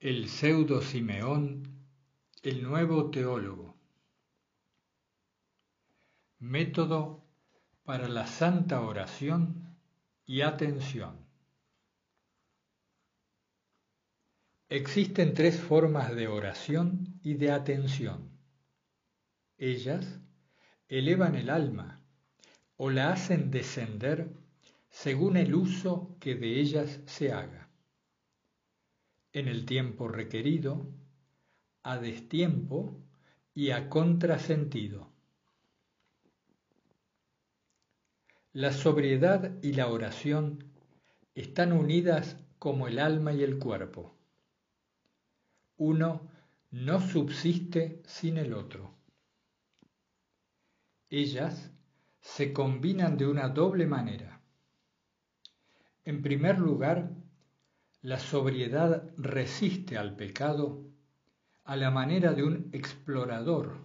El pseudo Simeón, el nuevo teólogo. Método para la santa oración y atención. Existen tres formas de oración y de atención. Ellas elevan el alma o la hacen descender según el uso que de ellas se haga en el tiempo requerido, a destiempo y a contrasentido. La sobriedad y la oración están unidas como el alma y el cuerpo. Uno no subsiste sin el otro. Ellas se combinan de una doble manera. En primer lugar, la sobriedad resiste al pecado a la manera de un explorador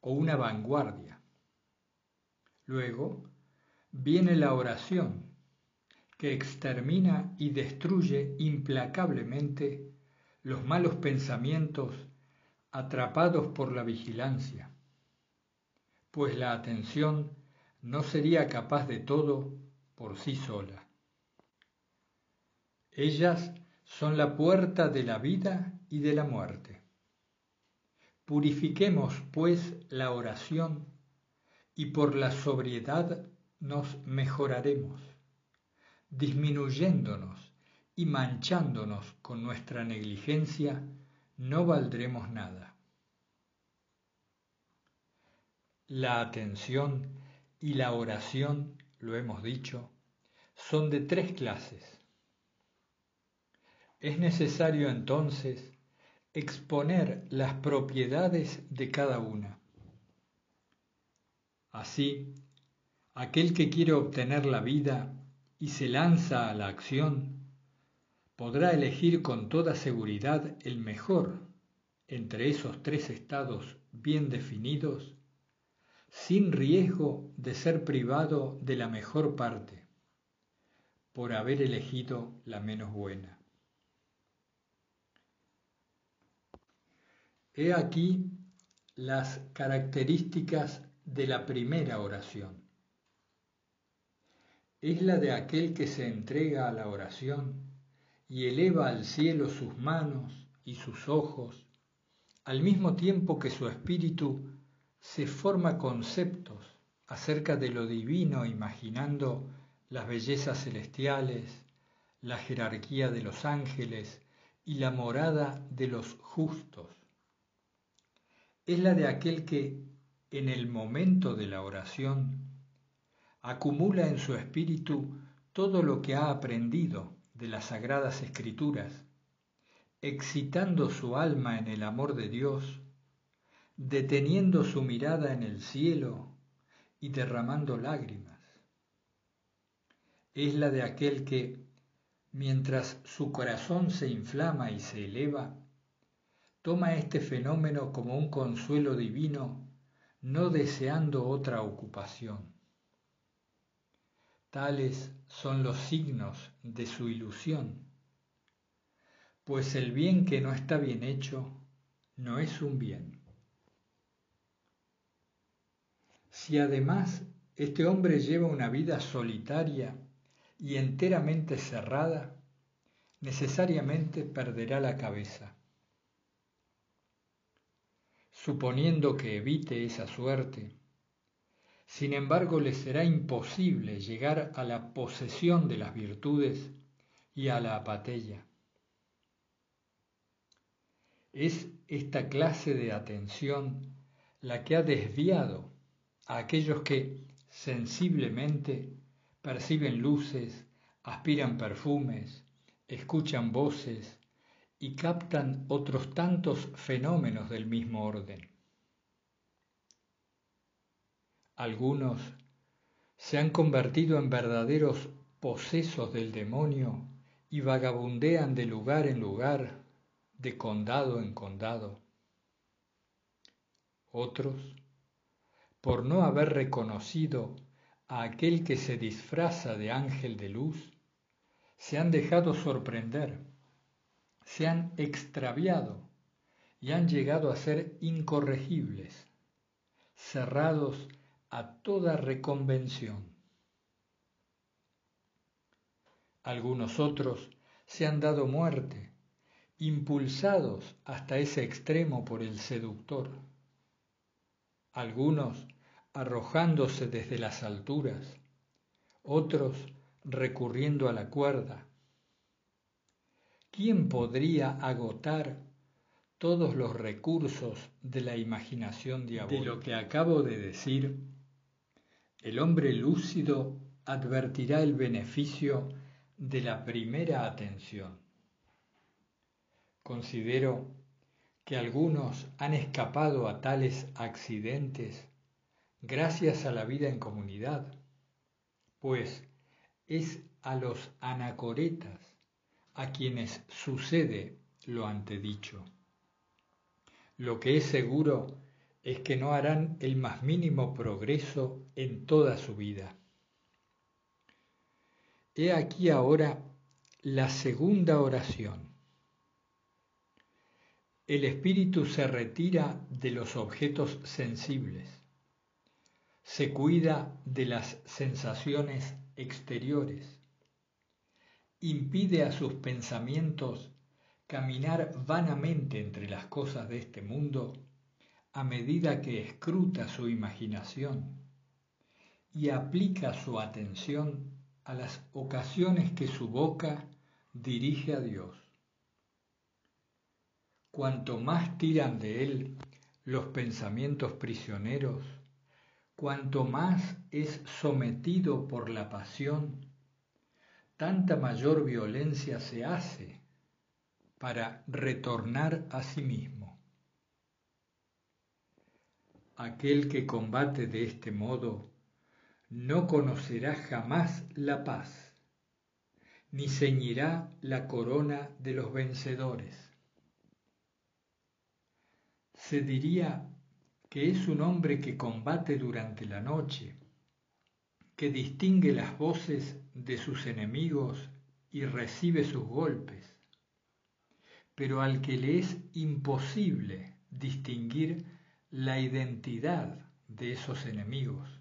o una vanguardia. Luego viene la oración, que extermina y destruye implacablemente los malos pensamientos atrapados por la vigilancia, pues la atención no sería capaz de todo por sí sola. Ellas son la puerta de la vida y de la muerte. Purifiquemos, pues, la oración y por la sobriedad nos mejoraremos, disminuyéndonos y manchándonos con nuestra negligencia, no valdremos nada. La atención y la oración, lo hemos dicho, son de tres clases es necesario entonces exponer las propiedades de cada una. Así, aquel que quiere obtener la vida y se lanza a la acción, podrá elegir con toda seguridad el mejor entre esos tres estados bien definidos, sin riesgo de ser privado de la mejor parte, por haber elegido la menos buena. He aquí las características de la primera oración. Es la de aquel que se entrega a la oración y eleva al cielo sus manos y sus ojos, al mismo tiempo que su espíritu se forma conceptos acerca de lo divino imaginando las bellezas celestiales, la jerarquía de los ángeles y la morada de los justos es la de aquel que, en el momento de la oración, acumula en su espíritu todo lo que ha aprendido de las sagradas escrituras, excitando su alma en el amor de Dios, deteniendo su mirada en el cielo y derramando lágrimas. Es la de aquel que, mientras su corazón se inflama y se eleva, toma este fenómeno como un consuelo divino, no deseando otra ocupación. Tales son los signos de su ilusión, pues el bien que no está bien hecho no es un bien. Si además este hombre lleva una vida solitaria y enteramente cerrada, necesariamente perderá la cabeza suponiendo que evite esa suerte. Sin embargo, le será imposible llegar a la posesión de las virtudes y a la apatella. Es esta clase de atención la que ha desviado a aquellos que sensiblemente perciben luces, aspiran perfumes, escuchan voces, y captan otros tantos fenómenos del mismo orden. Algunos se han convertido en verdaderos posesos del demonio y vagabundean de lugar en lugar, de condado en condado. Otros, por no haber reconocido a aquel que se disfraza de ángel de luz, se han dejado sorprender se han extraviado y han llegado a ser incorregibles, cerrados a toda reconvención. Algunos otros se han dado muerte, impulsados hasta ese extremo por el seductor. Algunos arrojándose desde las alturas, otros recurriendo a la cuerda. ¿Quién podría agotar todos los recursos de la imaginación diabólica? De lo que acabo de decir, el hombre lúcido advertirá el beneficio de la primera atención. Considero que algunos han escapado a tales accidentes gracias a la vida en comunidad, pues es a los anacoretas a quienes sucede lo antedicho. Lo que es seguro es que no harán el más mínimo progreso en toda su vida. He aquí ahora la segunda oración. El espíritu se retira de los objetos sensibles, se cuida de las sensaciones exteriores, impide a sus pensamientos caminar vanamente entre las cosas de este mundo a medida que escruta su imaginación y aplica su atención a las ocasiones que su boca dirige a Dios. Cuanto más tiran de él los pensamientos prisioneros, cuanto más es sometido por la pasión, tanta mayor violencia se hace para retornar a sí mismo. Aquel que combate de este modo no conocerá jamás la paz, ni ceñirá la corona de los vencedores. Se diría que es un hombre que combate durante la noche, que distingue las voces de sus enemigos y recibe sus golpes, pero al que le es imposible distinguir la identidad de esos enemigos,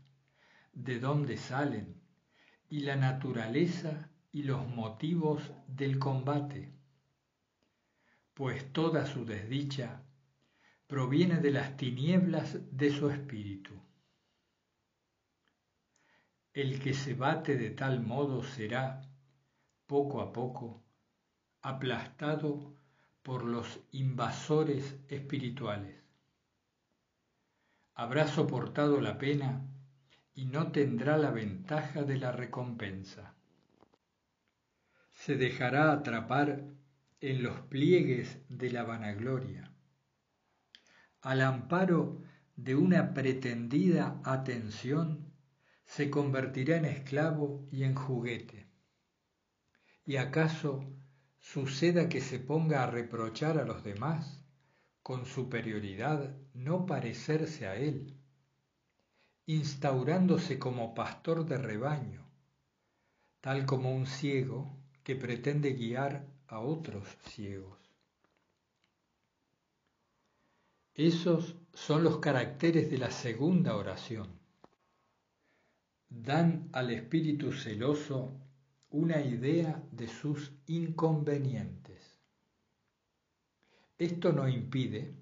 de dónde salen y la naturaleza y los motivos del combate, pues toda su desdicha proviene de las tinieblas de su espíritu. El que se bate de tal modo será, poco a poco, aplastado por los invasores espirituales. Habrá soportado la pena y no tendrá la ventaja de la recompensa. Se dejará atrapar en los pliegues de la vanagloria, al amparo de una pretendida atención, se convertirá en esclavo y en juguete. ¿Y acaso suceda que se ponga a reprochar a los demás con superioridad no parecerse a él, instaurándose como pastor de rebaño, tal como un ciego que pretende guiar a otros ciegos? Esos son los caracteres de la segunda oración. Dan al espíritu celoso una idea de sus inconvenientes. Esto no impide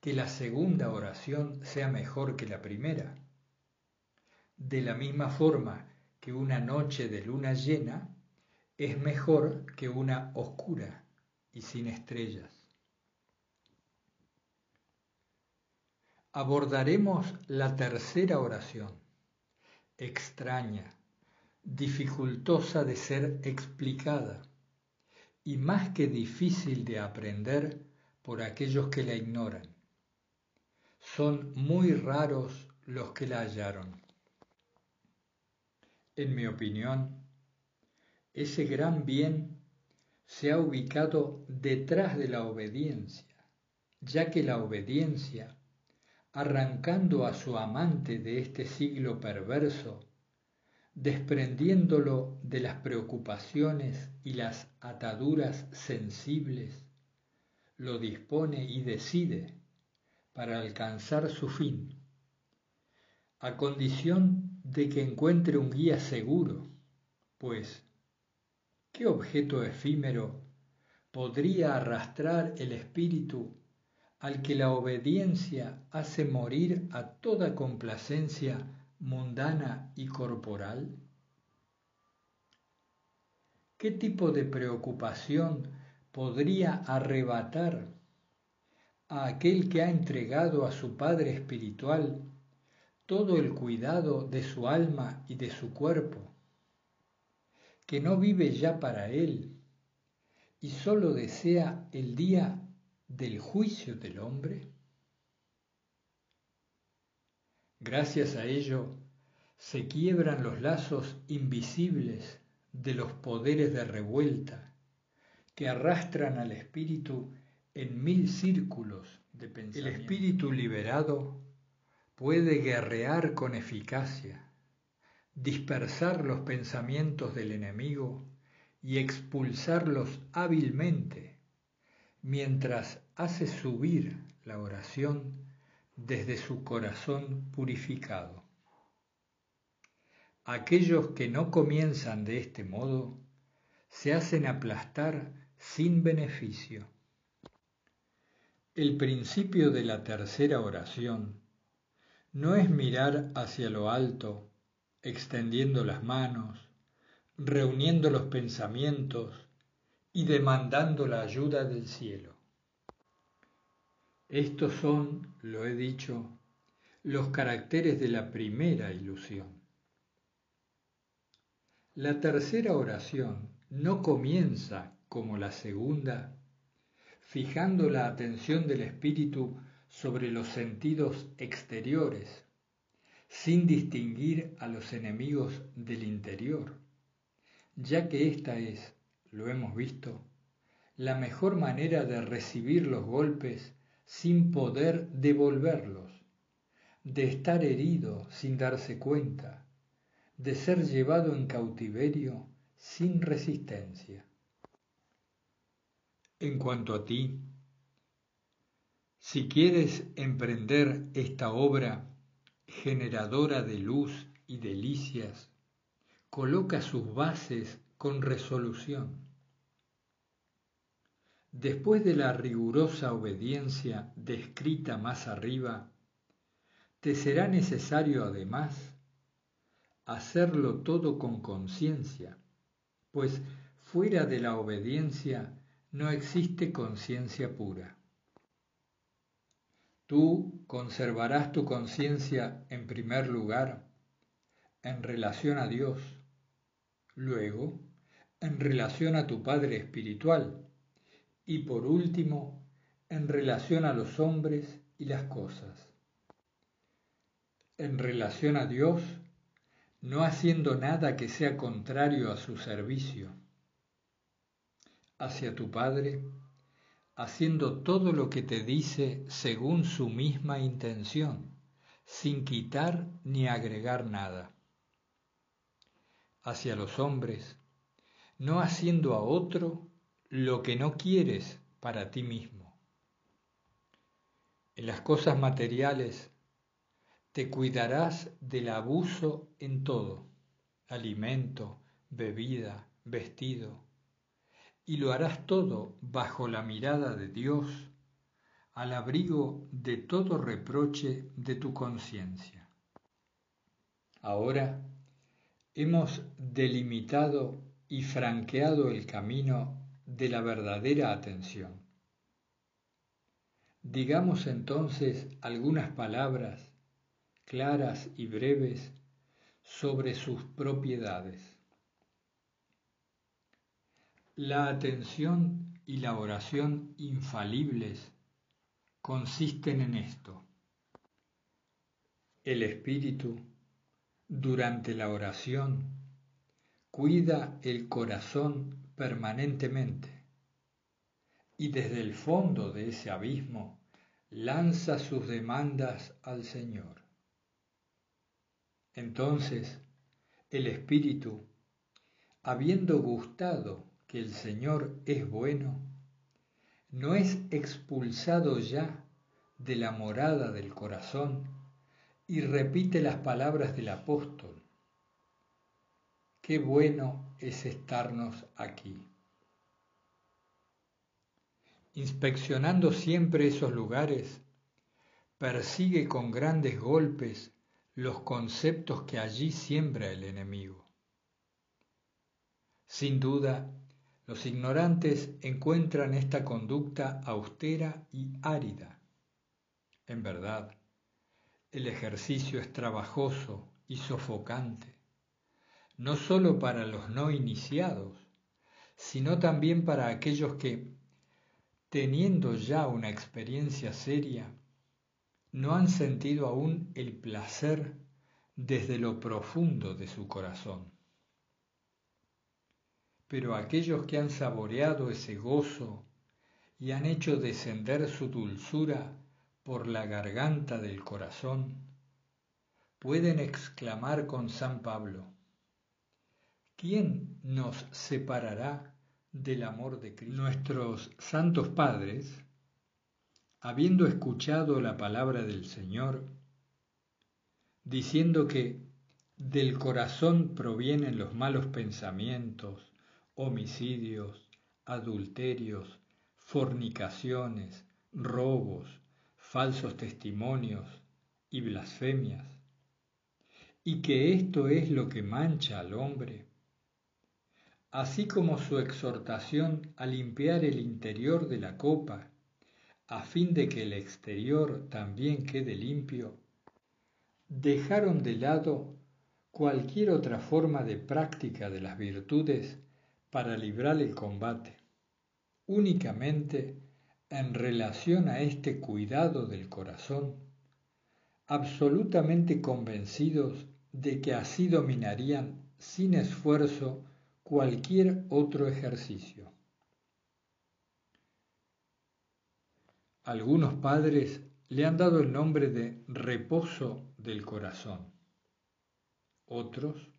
que la segunda oración sea mejor que la primera. De la misma forma que una noche de luna llena es mejor que una oscura y sin estrellas. Abordaremos la tercera oración, extraña, dificultosa de ser explicada y más que difícil de aprender por aquellos que la ignoran. Son muy raros los que la hallaron. En mi opinión, ese gran bien se ha ubicado detrás de la obediencia, ya que la obediencia, arrancando a su amante de este siglo perverso, desprendiéndolo de las preocupaciones y las ataduras sensibles, lo dispone y decide para alcanzar su fin, a condición de que encuentre un guía seguro, pues, ¿qué objeto efímero podría arrastrar el espíritu al que la obediencia hace morir a toda complacencia mundana y corporal? ¿Qué tipo de preocupación podría arrebatar a aquel que ha entregado a su Padre Espiritual todo el cuidado de su alma y de su cuerpo, que no vive ya para él y sólo desea el día del juicio del hombre? Gracias a ello se quiebran los lazos invisibles de los poderes de revuelta que arrastran al espíritu en mil círculos de pensamiento. El espíritu liberado puede guerrear con eficacia, dispersar los pensamientos del enemigo y expulsarlos hábilmente, mientras hace subir la oración desde su corazón purificado. Aquellos que no comienzan de este modo se hacen aplastar sin beneficio. El principio de la tercera oración no es mirar hacia lo alto, extendiendo las manos, reuniendo los pensamientos y demandando la ayuda del cielo. Estos son, lo he dicho, los caracteres de la primera ilusión. La tercera oración no comienza como la segunda fijando la atención del espíritu sobre los sentidos exteriores, sin distinguir a los enemigos del interior, ya que esta es, lo hemos visto, la mejor manera de recibir los golpes sin poder devolverlos, de estar herido sin darse cuenta, de ser llevado en cautiverio sin resistencia. En cuanto a ti, si quieres emprender esta obra generadora de luz y delicias, coloca sus bases con resolución. Después de la rigurosa obediencia descrita más arriba, te será necesario además hacerlo todo con conciencia, pues fuera de la obediencia no existe conciencia pura. Tú conservarás tu conciencia en primer lugar en relación a Dios, luego en relación a tu Padre Espiritual y por último en relación a los hombres y las cosas. En relación a Dios, no haciendo nada que sea contrario a su servicio hacia tu Padre, haciendo todo lo que te dice según su misma intención, sin quitar ni agregar nada. Hacia los hombres, no haciendo a otro lo que no quieres para ti mismo. En las cosas materiales, te cuidarás del abuso en todo, alimento, bebida, vestido, y lo harás todo bajo la mirada de Dios, al abrigo de todo reproche de tu conciencia. Ahora hemos delimitado y franqueado el camino de la verdadera atención. Digamos entonces algunas palabras claras y breves sobre sus propiedades. La atención y la oración infalibles consisten en esto. El espíritu, durante la oración, cuida el corazón permanentemente y desde el fondo de ese abismo lanza sus demandas al Señor. Entonces, el espíritu, habiendo gustado que el Señor es bueno, no es expulsado ya de la morada del corazón y repite las palabras del apóstol. Qué bueno es estarnos aquí. Inspeccionando siempre esos lugares, persigue con grandes golpes los conceptos que allí siembra el enemigo. Sin duda, los ignorantes encuentran esta conducta austera y árida. En verdad, el ejercicio es trabajoso y sofocante, no sólo para los no iniciados, sino también para aquellos que, teniendo ya una experiencia seria, no han sentido aún el placer desde lo profundo de su corazón. Pero aquellos que han saboreado ese gozo y han hecho descender su dulzura por la garganta del corazón, pueden exclamar con San Pablo, ¿quién nos separará del amor de Cristo? Nuestros santos padres habiendo escuchado la palabra del Señor, diciendo que del corazón provienen los malos pensamientos, homicidios, adulterios, fornicaciones, robos, falsos testimonios y blasfemias, y que esto es lo que mancha al hombre, así como su exhortación a limpiar el interior de la copa a fin de que el exterior también quede limpio, dejaron de lado cualquier otra forma de práctica de las virtudes para librar el combate, únicamente en relación a este cuidado del corazón, absolutamente convencidos de que así dominarían sin esfuerzo cualquier otro ejercicio. Algunos padres le han dado el nombre de reposo del corazón, otros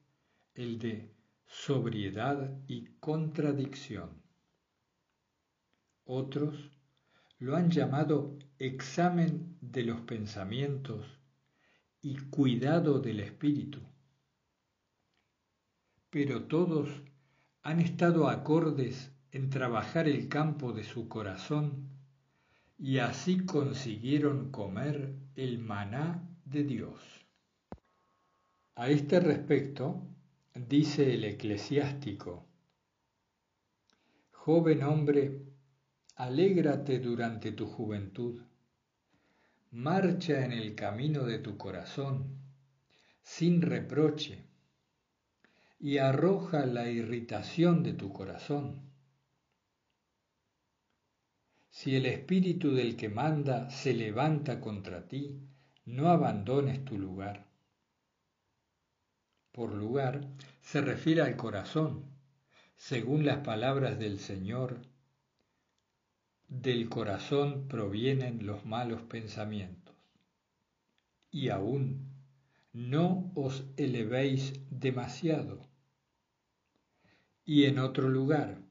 el de sobriedad y contradicción, otros lo han llamado examen de los pensamientos y cuidado del espíritu, pero todos han estado acordes en trabajar el campo de su corazón y así consiguieron comer el maná de Dios. A este respecto, dice el eclesiástico, Joven hombre, alégrate durante tu juventud, marcha en el camino de tu corazón, sin reproche, y arroja la irritación de tu corazón si el espíritu del que manda se levanta contra ti, no abandones tu lugar. Por lugar se refiere al corazón, según las palabras del Señor. Del corazón provienen los malos pensamientos. Y aún no os elevéis demasiado. Y en otro lugar,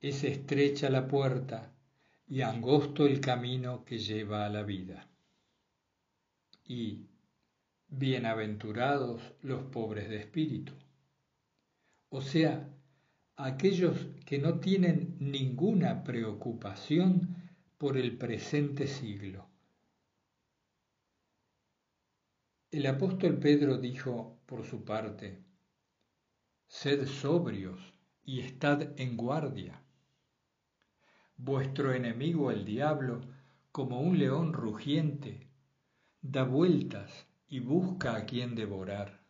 es estrecha la puerta y angosto el camino que lleva a la vida. Y bienaventurados los pobres de espíritu, o sea, aquellos que no tienen ninguna preocupación por el presente siglo. El apóstol Pedro dijo por su parte, Sed sobrios y estad en guardia Vuestro enemigo el diablo, como un león rugiente, da vueltas y busca a quien devorar.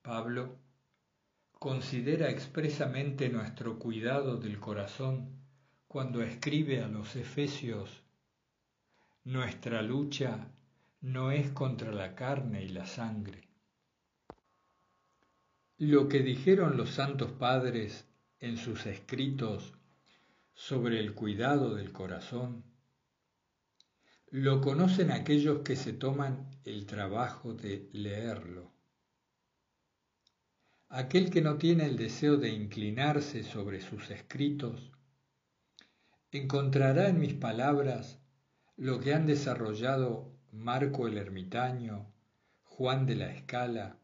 Pablo considera expresamente nuestro cuidado del corazón cuando escribe a los Efesios, Nuestra lucha no es contra la carne y la sangre. Lo que dijeron los santos padres en sus escritos sobre el cuidado del corazón, lo conocen aquellos que se toman el trabajo de leerlo. Aquel que no tiene el deseo de inclinarse sobre sus escritos encontrará en mis palabras lo que han desarrollado Marco el Ermitaño, Juan de la Escala,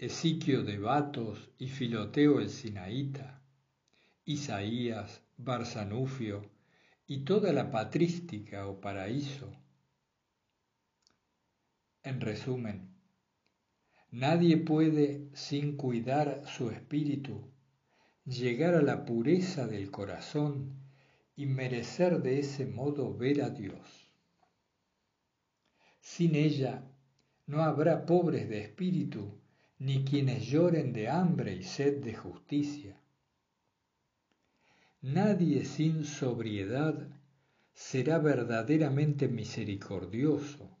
Esiquio de Batos y Filoteo el Sinaíta, Isaías, Barzanufio y toda la patrística o paraíso. En resumen, nadie puede, sin cuidar su espíritu, llegar a la pureza del corazón y merecer de ese modo ver a Dios. Sin ella no habrá pobres de espíritu, ni quienes lloren de hambre y sed de justicia. Nadie sin sobriedad será verdaderamente misericordioso,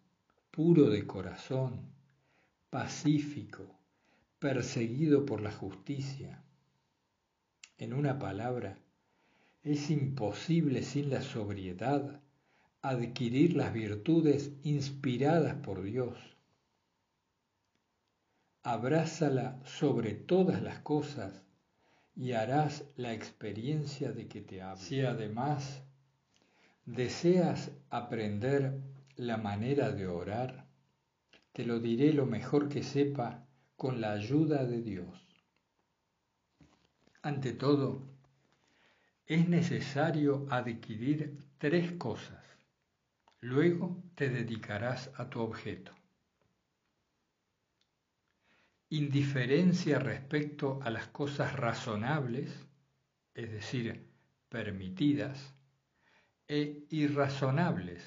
puro de corazón, pacífico, perseguido por la justicia. En una palabra, es imposible sin la sobriedad adquirir las virtudes inspiradas por Dios. Abrázala sobre todas las cosas y harás la experiencia de que te hablo. Si además deseas aprender la manera de orar, te lo diré lo mejor que sepa con la ayuda de Dios. Ante todo, es necesario adquirir tres cosas. Luego te dedicarás a tu objeto. Indiferencia respecto a las cosas razonables, es decir, permitidas, e irrazonables,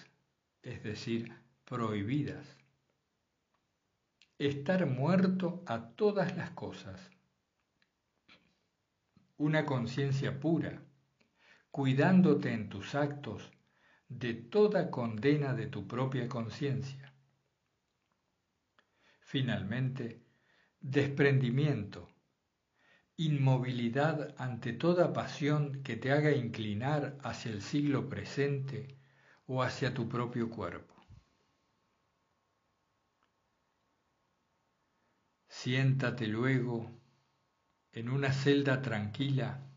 es decir, prohibidas. Estar muerto a todas las cosas. Una conciencia pura, cuidándote en tus actos de toda condena de tu propia conciencia. Finalmente, desprendimiento, inmovilidad ante toda pasión que te haga inclinar hacia el siglo presente o hacia tu propio cuerpo. Siéntate luego en una celda tranquila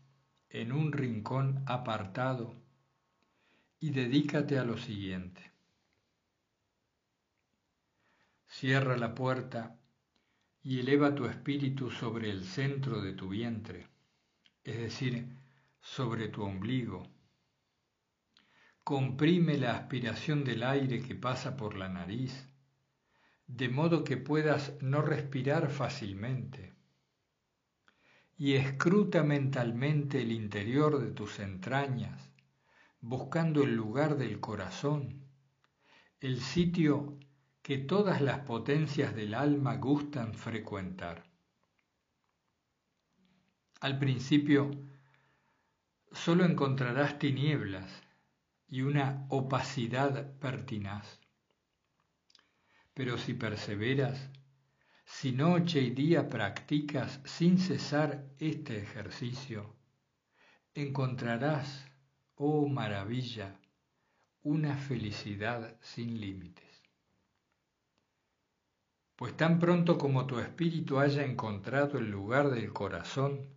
en un rincón apartado y dedícate a lo siguiente. Cierra la puerta y eleva tu espíritu sobre el centro de tu vientre, es decir, sobre tu ombligo. Comprime la aspiración del aire que pasa por la nariz, de modo que puedas no respirar fácilmente y escruta mentalmente el interior de tus entrañas, buscando el lugar del corazón, el sitio que todas las potencias del alma gustan frecuentar. Al principio solo encontrarás tinieblas y una opacidad pertinaz, pero si perseveras, si noche y día practicas sin cesar este ejercicio, encontrarás, oh maravilla, una felicidad sin límites. Pues tan pronto como tu espíritu haya encontrado el lugar del corazón,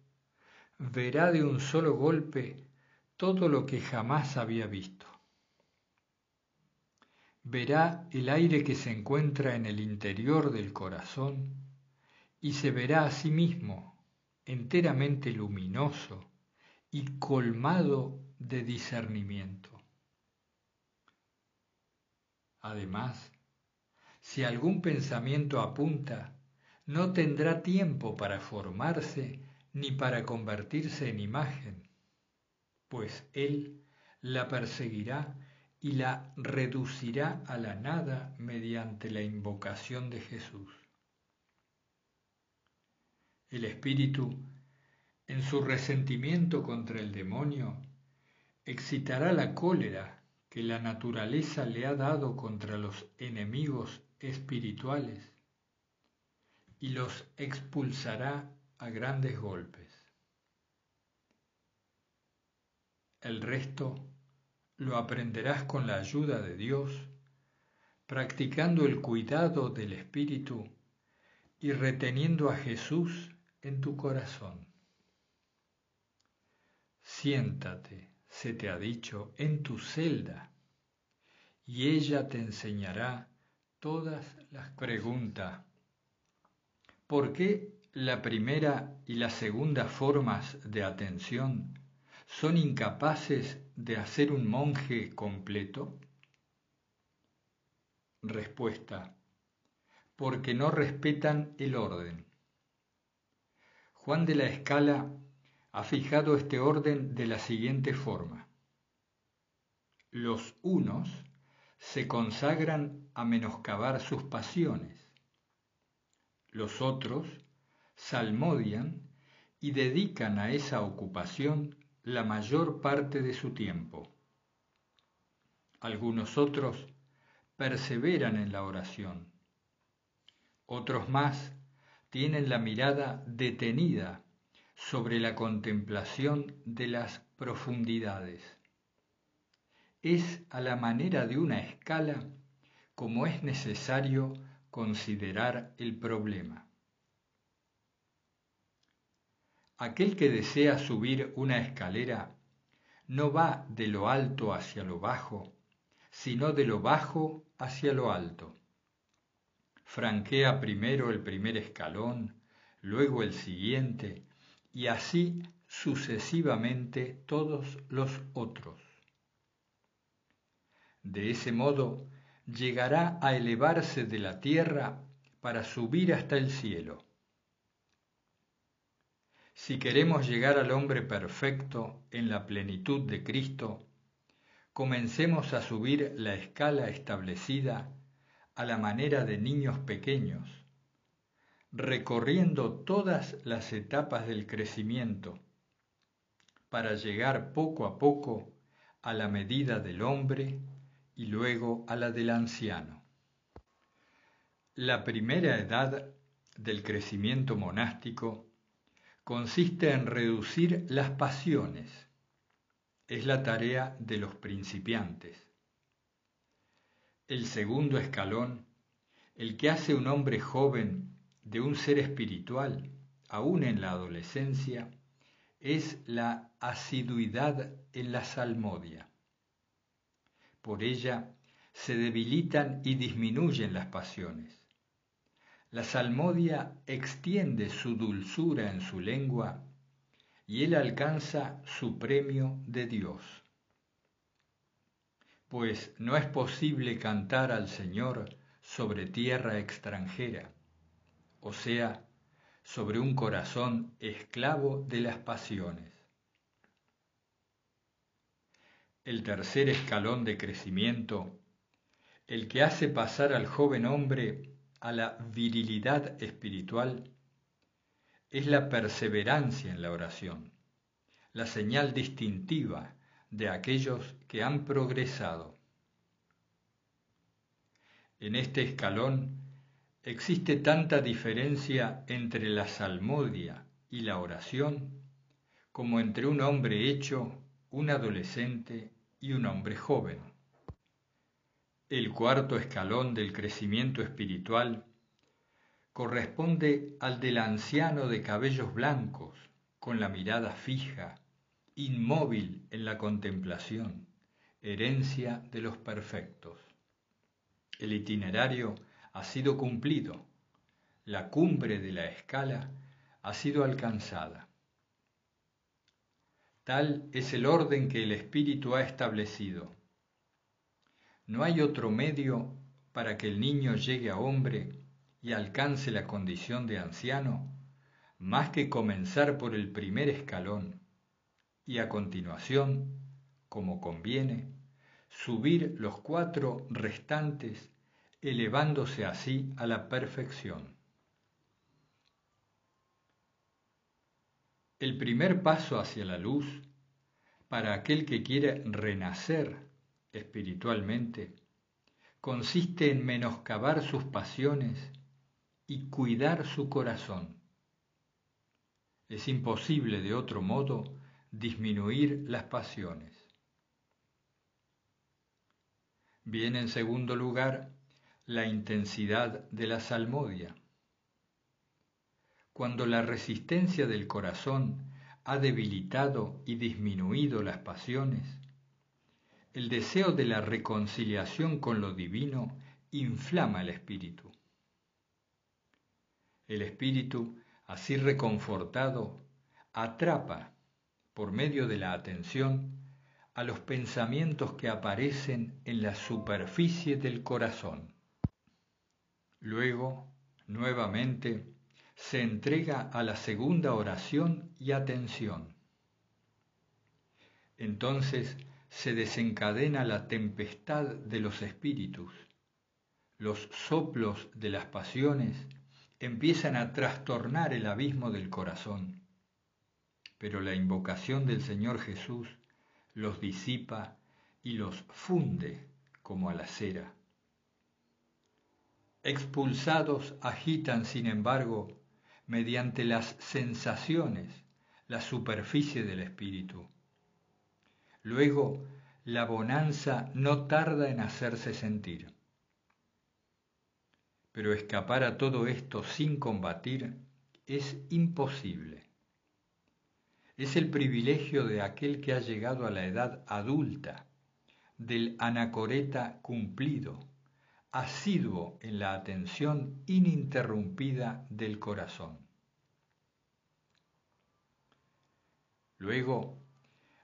verá de un solo golpe todo lo que jamás había visto verá el aire que se encuentra en el interior del corazón y se verá a sí mismo enteramente luminoso y colmado de discernimiento. Además, si algún pensamiento apunta, no tendrá tiempo para formarse ni para convertirse en imagen, pues él la perseguirá y la reducirá a la nada mediante la invocación de Jesús. El espíritu, en su resentimiento contra el demonio, excitará la cólera que la naturaleza le ha dado contra los enemigos espirituales y los expulsará a grandes golpes. El resto lo aprenderás con la ayuda de Dios, practicando el cuidado del Espíritu y reteniendo a Jesús en tu corazón. Siéntate, se te ha dicho, en tu celda, y ella te enseñará todas las preguntas. ¿Por qué la primera y la segunda formas de atención son incapaces de hacer un monje completo? Respuesta. Porque no respetan el orden. Juan de la Escala ha fijado este orden de la siguiente forma. Los unos se consagran a menoscabar sus pasiones. Los otros salmodian y dedican a esa ocupación la mayor parte de su tiempo. Algunos otros perseveran en la oración. Otros más tienen la mirada detenida sobre la contemplación de las profundidades. Es a la manera de una escala como es necesario considerar el problema. Aquel que desea subir una escalera no va de lo alto hacia lo bajo, sino de lo bajo hacia lo alto. Franquea primero el primer escalón, luego el siguiente, y así sucesivamente todos los otros. De ese modo llegará a elevarse de la tierra para subir hasta el cielo. Si queremos llegar al hombre perfecto en la plenitud de Cristo, comencemos a subir la escala establecida a la manera de niños pequeños, recorriendo todas las etapas del crecimiento para llegar poco a poco a la medida del hombre y luego a la del anciano. La primera edad del crecimiento monástico consiste en reducir las pasiones. Es la tarea de los principiantes. El segundo escalón, el que hace un hombre joven de un ser espiritual, aún en la adolescencia, es la asiduidad en la salmodia. Por ella se debilitan y disminuyen las pasiones. La salmodia extiende su dulzura en su lengua y él alcanza su premio de Dios. Pues no es posible cantar al Señor sobre tierra extranjera o sea, sobre un corazón esclavo de las pasiones. El tercer escalón de crecimiento, el que hace pasar al joven hombre a la virilidad espiritual, es la perseverancia en la oración, la señal distintiva de aquellos que han progresado. En este escalón existe tanta diferencia entre la salmodia y la oración como entre un hombre hecho, un adolescente y un hombre joven. El cuarto escalón del crecimiento espiritual corresponde al del anciano de cabellos blancos, con la mirada fija, inmóvil en la contemplación, herencia de los perfectos. El itinerario ha sido cumplido, la cumbre de la escala ha sido alcanzada. Tal es el orden que el Espíritu ha establecido. No hay otro medio para que el niño llegue a hombre y alcance la condición de anciano más que comenzar por el primer escalón y a continuación, como conviene, subir los cuatro restantes elevándose así a la perfección. El primer paso hacia la luz, para aquel que quiere renacer espiritualmente, consiste en menoscabar sus pasiones y cuidar su corazón. Es imposible de otro modo disminuir las pasiones. Viene en segundo lugar la intensidad de la salmodia. Cuando la resistencia del corazón ha debilitado y disminuido las pasiones, el deseo de la reconciliación con lo divino inflama el espíritu. El espíritu, así reconfortado, atrapa, por medio de la atención, a los pensamientos que aparecen en la superficie del corazón. Luego, nuevamente, se entrega a la segunda oración y atención. Entonces se desencadena la tempestad de los espíritus. Los soplos de las pasiones empiezan a trastornar el abismo del corazón. Pero la invocación del Señor Jesús los disipa y los funde como a la cera. Expulsados agitan, sin embargo, mediante las sensaciones, la superficie del espíritu. Luego, la bonanza no tarda en hacerse sentir. Pero escapar a todo esto sin combatir es imposible. Es el privilegio de aquel que ha llegado a la edad adulta, del anacoreta cumplido, asiduo en la atención ininterrumpida del corazón. Luego,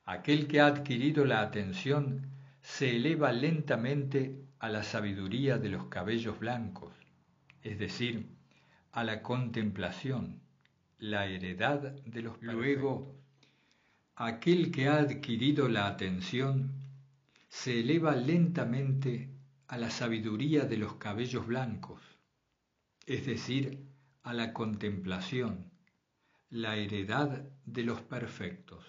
aquel que ha adquirido la atención se eleva lentamente a la sabiduría de los cabellos blancos, es decir, a la contemplación, la heredad de los Luego, aquel que ha adquirido la atención se eleva lentamente a la sabiduría de los cabellos blancos, es decir, a la contemplación, la heredad de los perfectos.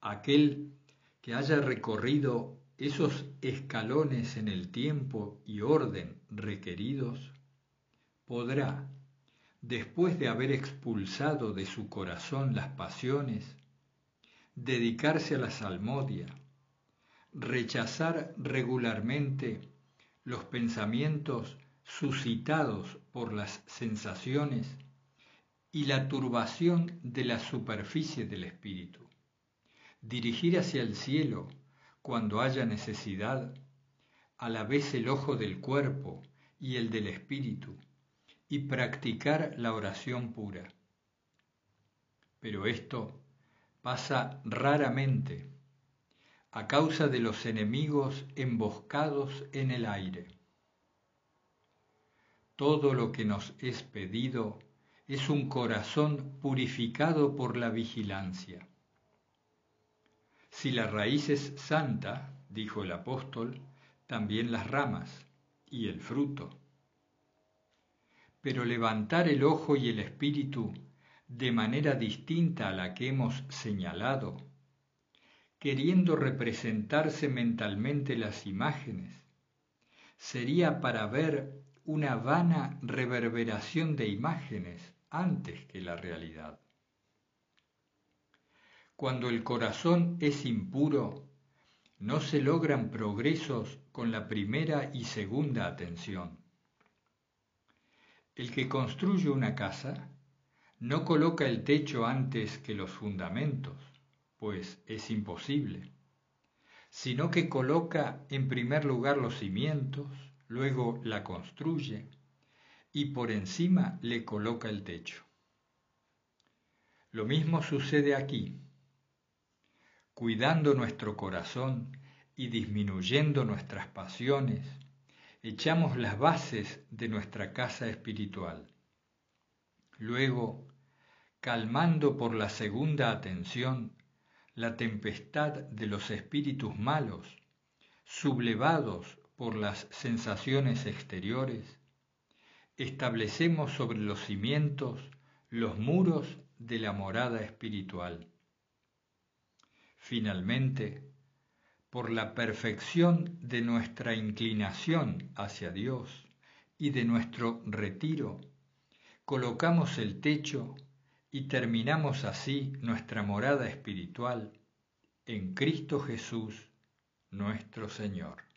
Aquel que haya recorrido esos escalones en el tiempo y orden requeridos, podrá, después de haber expulsado de su corazón las pasiones, dedicarse a la salmodia, rechazar regularmente los pensamientos suscitados por las sensaciones y la turbación de la superficie del espíritu. Dirigir hacia el cielo cuando haya necesidad, a la vez el ojo del cuerpo y el del espíritu, y practicar la oración pura. Pero esto pasa raramente a causa de los enemigos emboscados en el aire. Todo lo que nos es pedido es un corazón purificado por la vigilancia. Si la raíz es santa, dijo el apóstol, también las ramas y el fruto. Pero levantar el ojo y el espíritu de manera distinta a la que hemos señalado queriendo representarse mentalmente las imágenes. Sería para ver una vana reverberación de imágenes antes que la realidad. Cuando el corazón es impuro, no se logran progresos con la primera y segunda atención. El que construye una casa no coloca el techo antes que los fundamentos pues es imposible, sino que coloca en primer lugar los cimientos, luego la construye y por encima le coloca el techo. Lo mismo sucede aquí. Cuidando nuestro corazón y disminuyendo nuestras pasiones, echamos las bases de nuestra casa espiritual. Luego, calmando por la segunda atención, la tempestad de los espíritus malos, sublevados por las sensaciones exteriores, establecemos sobre los cimientos los muros de la morada espiritual. Finalmente, por la perfección de nuestra inclinación hacia Dios y de nuestro retiro, colocamos el techo y terminamos así nuestra morada espiritual en Cristo Jesús nuestro Señor.